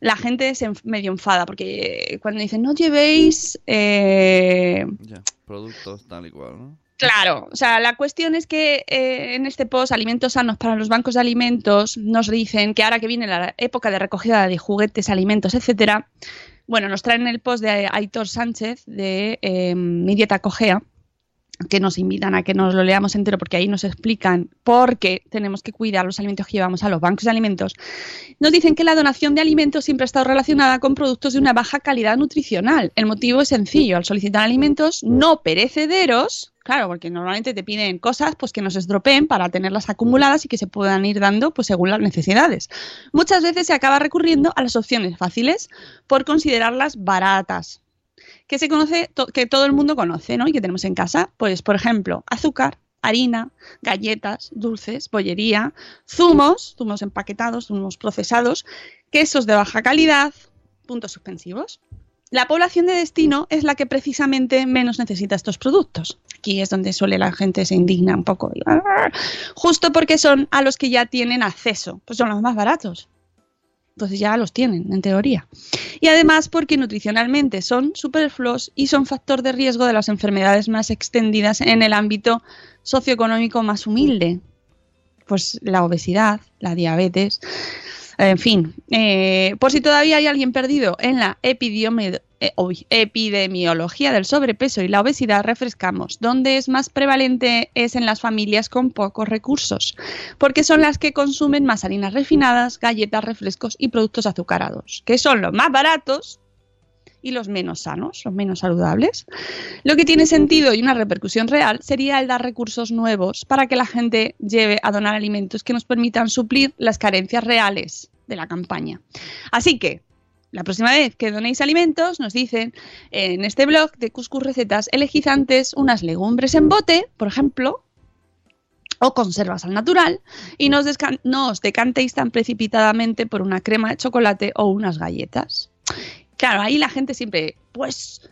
la gente se medio enfada, porque cuando dicen no llevéis... eh, Ya, productos tal y cual, ¿no? Claro, o sea, la cuestión es que eh, en este post, Alimentos Sanos para los Bancos de Alimentos, nos dicen que ahora que viene la época de recogida de juguetes, alimentos, etcétera, bueno, nos traen el post de Aitor Sánchez de eh, Mi Dieta Cogea, que nos invitan a que nos lo leamos entero porque ahí nos explican por qué tenemos que cuidar los alimentos que llevamos a los bancos de alimentos. Nos dicen que la donación de alimentos siempre ha estado relacionada con productos de una baja calidad nutricional. El motivo es sencillo, al solicitar alimentos no perecederos, claro, porque normalmente te piden cosas pues que no se estropeen para tenerlas acumuladas y que se puedan ir dando pues según las necesidades. Muchas veces se acaba recurriendo a las opciones fáciles por considerarlas baratas que se conoce, que todo el mundo conoce, ¿no? Y que tenemos en casa, pues, por ejemplo, azúcar, harina, galletas, dulces, bollería, zumos, zumos empaquetados, zumos procesados, quesos de baja calidad, puntos suspensivos. La población de destino es la que precisamente menos necesita estos productos. Aquí es donde suele la gente se indigna un poco. "Arr", Justo porque son a los que ya tienen acceso, pues son los más baratos. Entonces ya los tienen, en teoría y además porque nutricionalmente son superfluos y son factor de riesgo de las enfermedades más extendidas en el ámbito socioeconómico más humilde. Pues la obesidad, la diabetes, en fin. eh, por si todavía hay alguien perdido en la eh, epidemiología del sobrepeso y la obesidad, refrescamos. Donde es más prevalente es en las familias con pocos recursos, porque son las que consumen más harinas refinadas, galletas, refrescos y productos azucarados, que son los más baratos y los menos sanos, los menos saludables. Lo que tiene sentido y una repercusión real sería el dar recursos nuevos para que la gente lleve a donar alimentos que nos permitan suplir las carencias reales de la campaña. Así que, la próxima vez que donéis alimentos, nos dicen en este blog de Cuscus Recetas, elegid antes unas legumbres en bote, por ejemplo, o conservas al natural, y no os, descan- no os decantéis tan precipitadamente por una crema de chocolate o unas galletas. Claro, ahí la gente siempre, pues,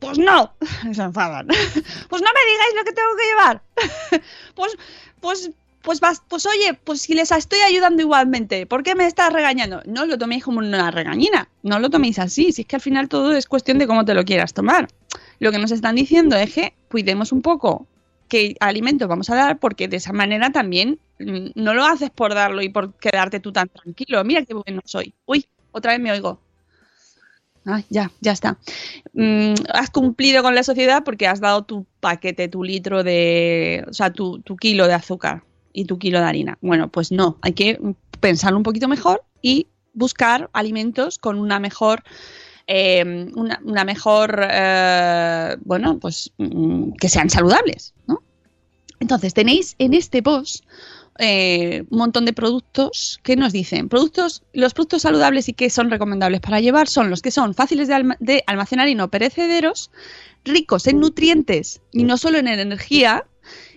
pues no, se enfadan. Pues no me digáis lo que tengo que llevar. Pues, pues, pues, vas- pues oye, pues si les estoy ayudando igualmente, ¿por qué me estás regañando? No lo toméis como una regañina, no lo toméis así, si es que al final todo es cuestión de cómo te lo quieras tomar. Lo que nos están diciendo es que cuidemos un poco qué alimentos vamos a dar, porque de esa manera también mm, no lo haces por darlo y por quedarte tú tan tranquilo. Mira qué bueno soy. Uy, otra vez me oigo. Ah, ya, ya está. Mm, has cumplido con la sociedad porque has dado tu paquete, tu litro de, o sea, tu, kilo de azúcar y tu kilo de harina. Bueno, pues no, hay que pensarlo un poquito mejor y buscar alimentos con una mejor, eh, una, una mejor, eh, bueno, pues mm, que sean saludables, ¿no? Entonces tenéis en este post eh, un montón de productos que nos dicen productos los productos saludables y que son recomendables para llevar son los que son fáciles de, alma- de almacenar y no perecederos ricos en nutrientes y no solo en energía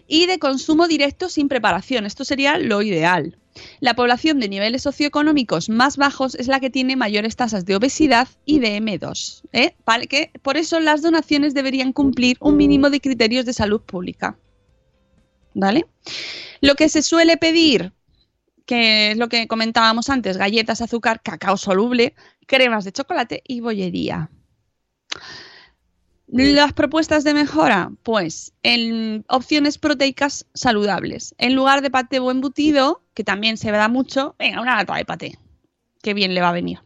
y de consumo directo sin preparación esto sería lo ideal. La población de niveles socioeconómicos más bajos es la que tiene mayores tasas de obesidad y de M2 ¿eh? Por eso las donaciones deberían cumplir un mínimo de criterios de salud pública ¿vale? Lo que se suele pedir, que es lo que comentábamos antes, galletas, azúcar, cacao soluble, cremas de chocolate y bollería. Las propuestas de mejora, pues en opciones proteicas saludables. En lugar de paté o embutido, que también se da mucho, venga, una lata de paté, que bien le va a venir.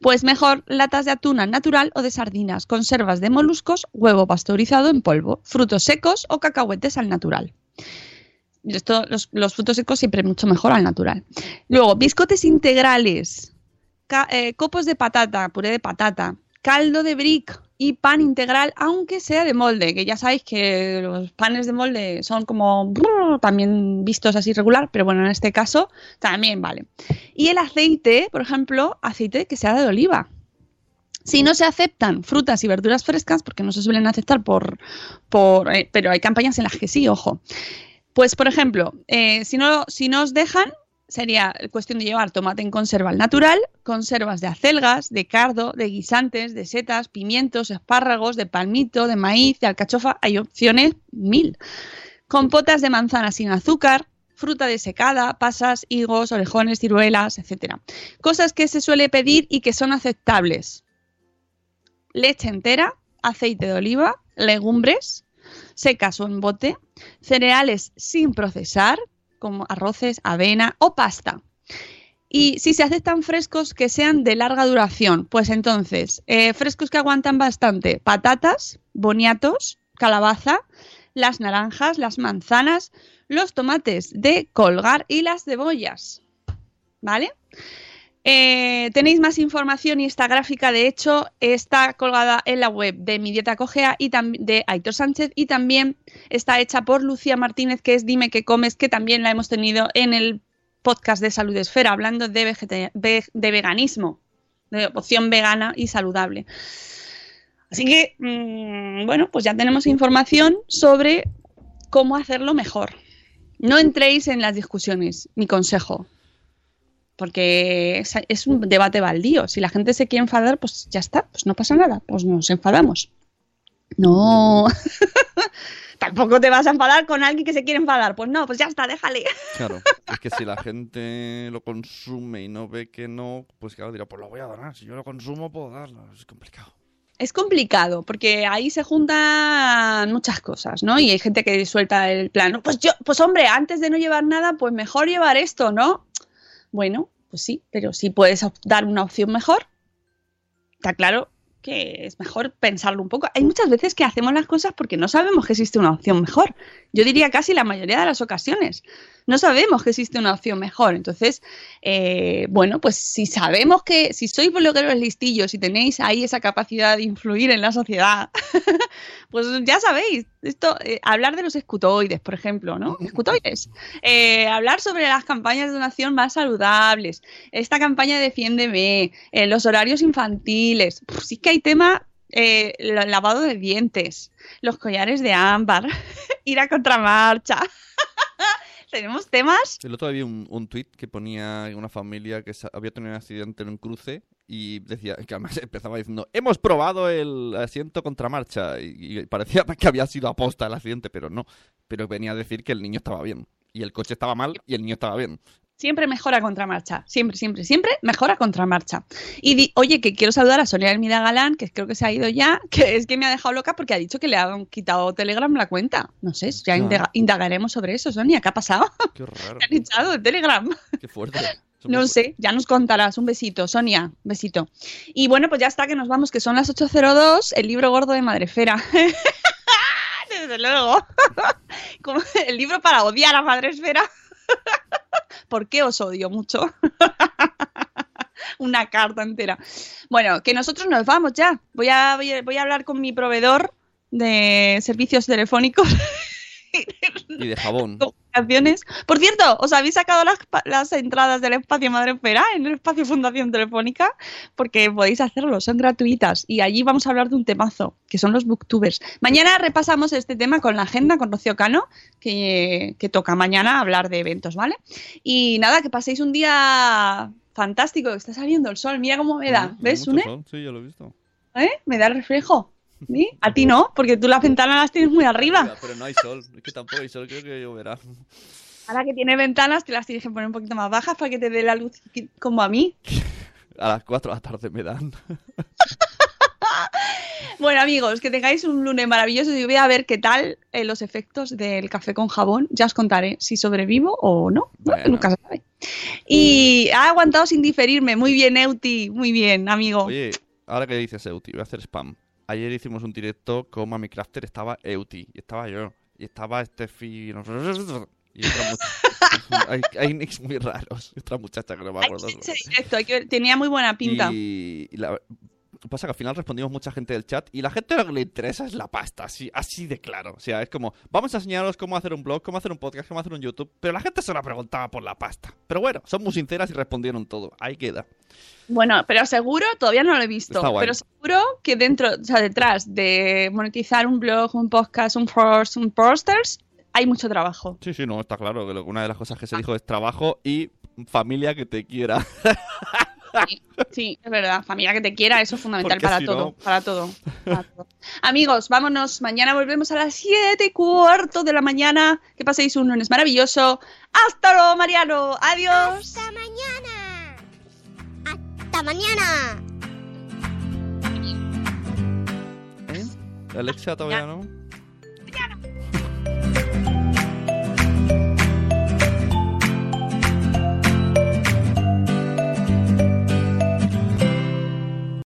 Pues mejor latas de atún al natural o de sardinas, conservas de moluscos, huevo pasteurizado en polvo, frutos secos o cacahuetes al natural. Esto, los, frutos secos siempre mucho mejor al natural. Luego, biscotes integrales, eh, copos de patata, puré de patata, caldo de brick y pan integral, aunque sea de molde, que ya sabéis que los panes de molde son como también vistos así regular, pero bueno, en este caso también vale. Y el aceite, por ejemplo, aceite que sea de oliva. Si no se aceptan frutas y verduras frescas, porque no se suelen aceptar por, eh, pero hay campañas en las que sí, ojo. Pues, por ejemplo, eh, si, no, si no os dejan, sería cuestión de llevar tomate en conserva al natural, conservas de acelgas, de cardo, de guisantes, de setas, pimientos, espárragos, de palmito, de maíz, de alcachofa. Hay opciones mil. Compotas de manzana sin azúcar, fruta desecada, pasas, higos, orejones, ciruelas, etc. Cosas que se suele pedir y que son aceptables. Leche entera, aceite de oliva, legumbres, secas o en bote, cereales sin procesar, como arroces, avena o pasta. Y si se aceptan frescos que sean de larga duración, pues entonces, eh, frescos que aguantan bastante, patatas, boniatos, calabaza, las naranjas, las manzanas, los tomates de colgar y las cebollas. ¿Vale? Eh, tenéis más información y esta gráfica, de hecho, está colgada en la web de Mi Dieta Cogea y de Aitor Sánchez y también está hecha por Lucía Martínez, que es Dime qué comes, que también la hemos tenido en el podcast de Salud Esfera, hablando de veganismo, de opción vegana y saludable. Así que, mm, bueno, pues ya tenemos información sobre cómo hacerlo mejor. No entréis en las discusiones, mi consejo porque es, es un debate baldío. Si la gente se quiere enfadar, pues ya está, pues no pasa nada, pues nos enfadamos. No. Tampoco te vas a enfadar con alguien que se quiere enfadar. Pues no, pues ya está, déjale. Claro, es que si la gente lo consume y no ve que no, pues claro, dirá, pues lo voy a donar. Si yo lo consumo, puedo darlo. Es complicado. Es complicado, porque ahí se juntan muchas cosas, ¿no? Y hay gente que suelta el plan, pues yo, pues hombre, antes de no llevar nada, pues mejor llevar esto, ¿no? Bueno, pues sí, pero si puedes dar una opción mejor, está claro que es mejor pensarlo un poco. Hay muchas veces que hacemos las cosas porque no sabemos que existe una opción mejor. Yo diría casi la mayoría de las ocasiones. No sabemos que existe una opción mejor. Entonces, eh, bueno, pues si sabemos que, si sois blogueros listillos y tenéis ahí esa capacidad de influir en la sociedad, pues ya sabéis, esto, eh, hablar de los escutoides, por ejemplo, ¿no? Escutoides. Eh, hablar sobre las campañas de donación más saludables, esta campaña de Defiéndeme, eh, los horarios infantiles. Sí que hay tema, eh, el lavado de dientes, los collares de ámbar, ir a contramarcha. Tenemos temas. El otro día vi un, un tuit que ponía una familia que había tenido un accidente en un cruce y decía, que además empezaba diciendo, hemos probado el asiento contra marcha y, y parecía que había sido aposta el accidente, pero no. Pero venía a decir que el niño estaba bien y el coche estaba mal y el niño estaba bien. Siempre mejora contramarcha. Siempre, siempre, siempre mejora contramarcha. Y di- oye, que quiero saludar a Sonia Hermida Galán, que creo que se ha ido ya, que es que me ha dejado loca porque ha dicho que le han quitado Telegram la cuenta. No sé, ya indaga- indagaremos sobre eso, Sonia. ¿Qué ha pasado? Qué raro, han echado de Telegram. qué fuerte. No sé, ya nos contarás. Un besito, Sonia. Besito. Y bueno, pues ya está, que nos vamos, que son las 8.02, el libro gordo de Madrefera. Desde luego. Como el libro para odiar a Madresfera. ¿Por qué os odio mucho? Una carta entera. Bueno, que nosotros nos vamos ya. Voy a, voy a, voy a hablar con mi proveedor de servicios telefónicos Y de jabón. Por cierto, ¿os habéis sacado las, entradas del espacio Madrefera en el espacio Fundación Telefónica? Porque podéis hacerlo, son gratuitas. Y allí vamos a hablar de un temazo, que son los booktubers. Mañana repasamos este tema con la agenda, con Rocío Cano, que, que toca mañana hablar de eventos, ¿vale? Y nada, que paséis un día fantástico, que está saliendo el sol. Mira cómo me da. ¿Ves, Une? sol, Sí, ya lo he visto. ¿Eh? Me da el reflejo. ¿Sí? A ti no, porque tú las ventanas las tienes muy arriba. Pero no hay sol, es que tampoco hay sol, creo que lloverá. Ahora que tiene ventanas, te las tienes que poner un poquito más bajas para que te dé la luz como a mí. A las 4 de la tarde me dan. Bueno, amigos, que tengáis un lunes maravilloso. Yo voy a ver qué tal eh, los efectos del café con jabón. Ya os contaré si sobrevivo o no. No, Bueno. Nunca se sabe. Y ha aguantado sin diferirme. Muy bien, Euti. Muy bien, amigo. Oye, ahora que dices Euti, voy a hacer spam. Ayer hicimos un directo con Mami Crafter, estaba Euti, y estaba yo, y estaba Steffi... Y otra muchacha. hay, hay nicks muy raros. y Otra muchacha que no me Hay acuerdo. que directo, hay que ver- tenía muy buena pinta. Y, y la- pasa es que al final respondimos mucha gente del chat y la gente lo que le interesa es la pasta, así, así de claro. O sea, es como, vamos a enseñaros cómo hacer un blog, cómo hacer un podcast, cómo hacer un YouTube, pero la gente se la preguntaba por la pasta. Pero bueno, son muy sinceras y respondieron todo. Ahí queda. Bueno, pero seguro, todavía no lo he visto, pero seguro que dentro, o sea, detrás de monetizar un blog, un podcast, un post, un posters, hay mucho trabajo. Sí, sí, no, está claro que una de las cosas que se dijo es trabajo y familia que te quiera. Sí, sí, es verdad. Familia que te quiera, eso es fundamental Porque para si todo, no- para todo, para todo. Amigos, vámonos. Mañana volvemos a las 7 y cuarto de la mañana. Que paséis un lunes maravilloso. Hasta luego, Mariano. Adiós. Hasta mañana. Hasta mañana. ¿Eh? Alexia todavía no.